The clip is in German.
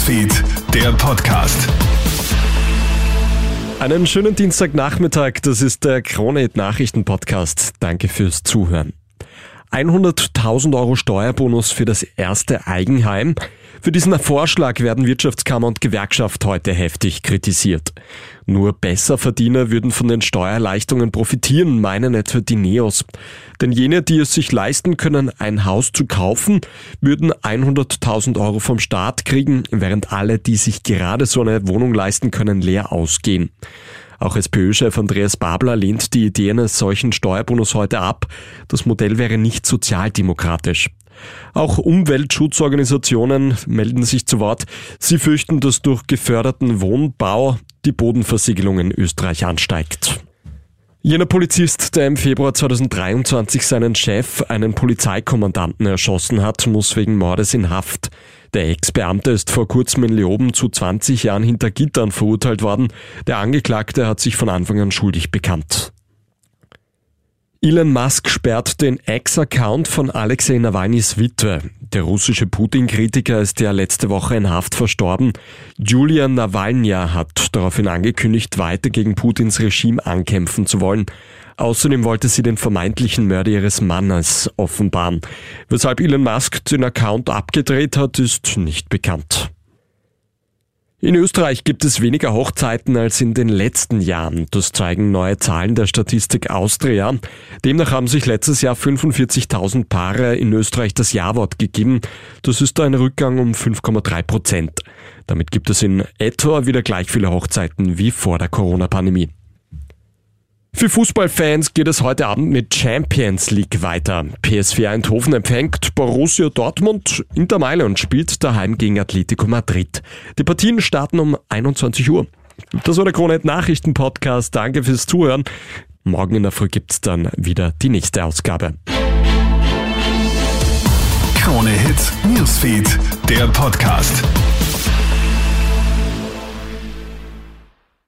Newsfeed, der Podcast. Einen schönen Dienstagnachmittag, das ist der Krone Nachrichten Podcast. Danke fürs Zuhören. 100.000 Euro Steuerbonus für das erste Eigenheim. Für diesen Vorschlag werden Wirtschaftskammer und Gewerkschaft heute heftig kritisiert. Nur Besserverdiener würden von den Steuererleichterungen profitieren, meinen etwa die Neos. Denn jene, die es sich leisten können, ein Haus zu kaufen, würden 100.000 Euro vom Staat kriegen, während alle, die sich gerade so eine Wohnung leisten können, leer ausgehen. Auch SPÖ-Chef Andreas Babler lehnt die Idee eines solchen Steuerbonus heute ab. Das Modell wäre nicht sozialdemokratisch. Auch Umweltschutzorganisationen melden sich zu Wort. Sie fürchten, dass durch geförderten Wohnbau die Bodenversiegelung in Österreich ansteigt. Jener Polizist, der im Februar 2023 seinen Chef, einen Polizeikommandanten, erschossen hat, muss wegen Mordes in Haft. Der Ex-Beamte ist vor kurzem in Leoben zu 20 Jahren hinter Gittern verurteilt worden. Der Angeklagte hat sich von Anfang an schuldig bekannt. Elon Musk sperrt den Ex-Account von Alexei Nawalnys Witwe. Der russische Putin-Kritiker ist ja letzte Woche in Haft verstorben. Julia Nawalnya hat daraufhin angekündigt, weiter gegen Putins Regime ankämpfen zu wollen. Außerdem wollte sie den vermeintlichen Mörder ihres Mannes offenbaren. Weshalb Elon Musk den Account abgedreht hat, ist nicht bekannt. In Österreich gibt es weniger Hochzeiten als in den letzten Jahren. Das zeigen neue Zahlen der Statistik Austria. Demnach haben sich letztes Jahr 45.000 Paare in Österreich das Ja-Wort gegeben. Das ist ein Rückgang um 5,3 Prozent. Damit gibt es in etwa wieder gleich viele Hochzeiten wie vor der Corona-Pandemie. Für Fußballfans geht es heute Abend mit Champions League weiter. PSV Eindhoven empfängt Borussia Dortmund. Inter Mailand spielt daheim gegen Atletico Madrid. Die Partien starten um 21 Uhr. Das war der Kronet Nachrichten Podcast. Danke fürs Zuhören. Morgen in der Früh gibt's dann wieder die nächste Ausgabe. Krone Hits, Newsfeed, der Podcast.